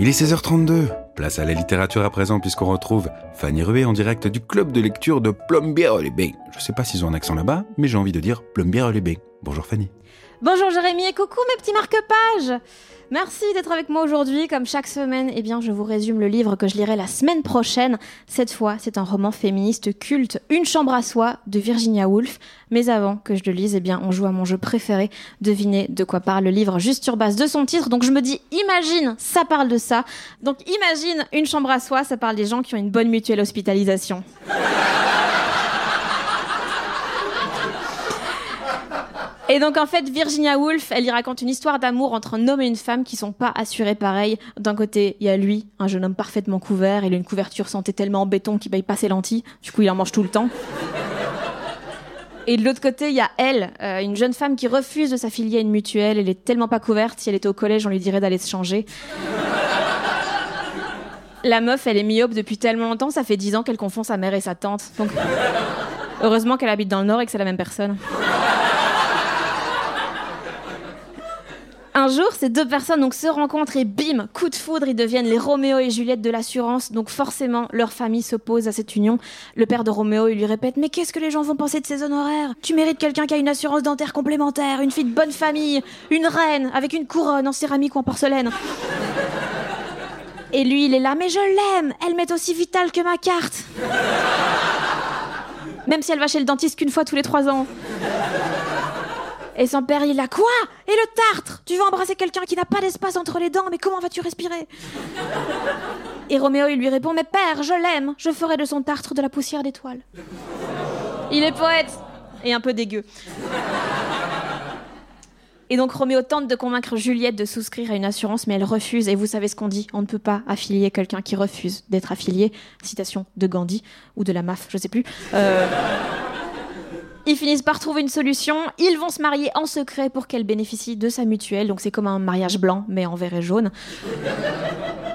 Il est 16h32. Place à la littérature à présent puisqu'on retrouve Fanny Rué en direct du club de lecture de Plombières-les-Bains. Je sais pas s'ils ont un accent là-bas, mais j'ai envie de dire Plombières-les-Bains. Bonjour Fanny. Bonjour Jérémy et coucou mes petits marque-pages Merci d'être avec moi aujourd'hui. Comme chaque semaine, eh bien, je vous résume le livre que je lirai la semaine prochaine. Cette fois, c'est un roman féministe culte, Une chambre à soi, de Virginia Woolf. Mais avant que je le lise, eh bien, on joue à mon jeu préféré. Devinez de quoi parle le livre juste sur base de son titre. Donc je me dis, imagine, ça parle de ça. Donc imagine, Une chambre à soi, ça parle des gens qui ont une bonne mutuelle hospitalisation. Et donc en fait, Virginia Woolf, elle y raconte une histoire d'amour entre un homme et une femme qui sont pas assurés pareil. D'un côté, il y a lui, un jeune homme parfaitement couvert, il a une couverture santé tellement en béton qu'il paye pas ses lentilles, du coup il en mange tout le temps. Et de l'autre côté, il y a elle, euh, une jeune femme qui refuse de s'affilier à une mutuelle. Elle est tellement pas couverte, si elle était au collège, on lui dirait d'aller se changer. La meuf, elle est myope depuis tellement longtemps, ça fait dix ans qu'elle confond sa mère et sa tante. Heureusement qu'elle habite dans le Nord et que c'est la même personne. Un jour, ces deux personnes se rencontrent et bim, coup de foudre, ils deviennent les Roméo et Juliette de l'assurance. Donc forcément, leur famille s'oppose à cette union. Le père de Roméo, il lui répète "Mais qu'est-ce que les gens vont penser de ces honoraires? Tu mérites quelqu'un qui a une assurance dentaire complémentaire, une fille de bonne famille, une reine avec une couronne en céramique ou en porcelaine." Et lui, il est là "Mais je l'aime, elle m'est aussi vitale que ma carte." Même si elle va chez le dentiste qu'une fois tous les trois ans. Et son père, il a quoi? Et le tartre? Tu veux embrasser quelqu'un qui n'a pas d'espace entre les dents, mais comment vas-tu respirer? Et Roméo, il lui répond Mais père, je l'aime, je ferai de son tartre de la poussière d'étoiles. Il est poète et un peu dégueu. Et donc Roméo tente de convaincre Juliette de souscrire à une assurance, mais elle refuse. Et vous savez ce qu'on dit On ne peut pas affilier quelqu'un qui refuse d'être affilié. Citation de Gandhi ou de la MAF, je sais plus. Euh... Ils finissent par trouver une solution. Ils vont se marier en secret pour qu'elle bénéficie de sa mutuelle. Donc c'est comme un mariage blanc, mais en vert et jaune.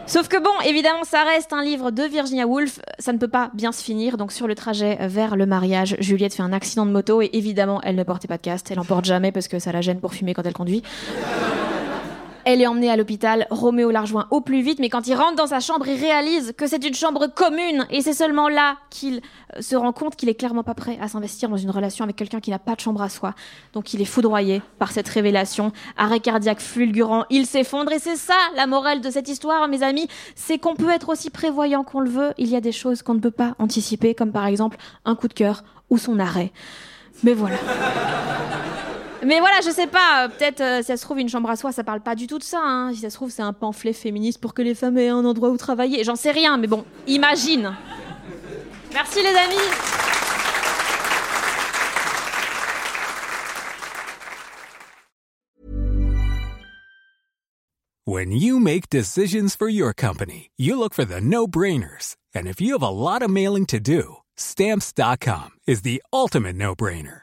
Sauf que bon, évidemment, ça reste un livre de Virginia Woolf. Ça ne peut pas bien se finir. Donc sur le trajet vers le mariage, Juliette fait un accident de moto et évidemment, elle ne portait pas de casque. Elle en porte jamais parce que ça la gêne pour fumer quand elle conduit. Elle est emmenée à l'hôpital, Roméo la rejoint au plus vite, mais quand il rentre dans sa chambre, il réalise que c'est une chambre commune, et c'est seulement là qu'il euh, se rend compte qu'il est clairement pas prêt à s'investir dans une relation avec quelqu'un qui n'a pas de chambre à soi. Donc il est foudroyé par cette révélation, arrêt cardiaque fulgurant, il s'effondre, et c'est ça la morale de cette histoire, mes amis, c'est qu'on peut être aussi prévoyant qu'on le veut, il y a des choses qu'on ne peut pas anticiper, comme par exemple un coup de cœur ou son arrêt. Mais voilà. Mais voilà, je sais pas, peut-être euh, si ça se trouve une chambre à soi, ça parle pas du tout de ça. Hein. Si ça se trouve, c'est un pamphlet féministe pour que les femmes aient un endroit où travailler. J'en sais rien, mais bon, imagine. Merci les amis. When you make decisions for your company, you look for the no-brainers. And if you have a lot of mailing to do, stamps.com is the ultimate no-brainer.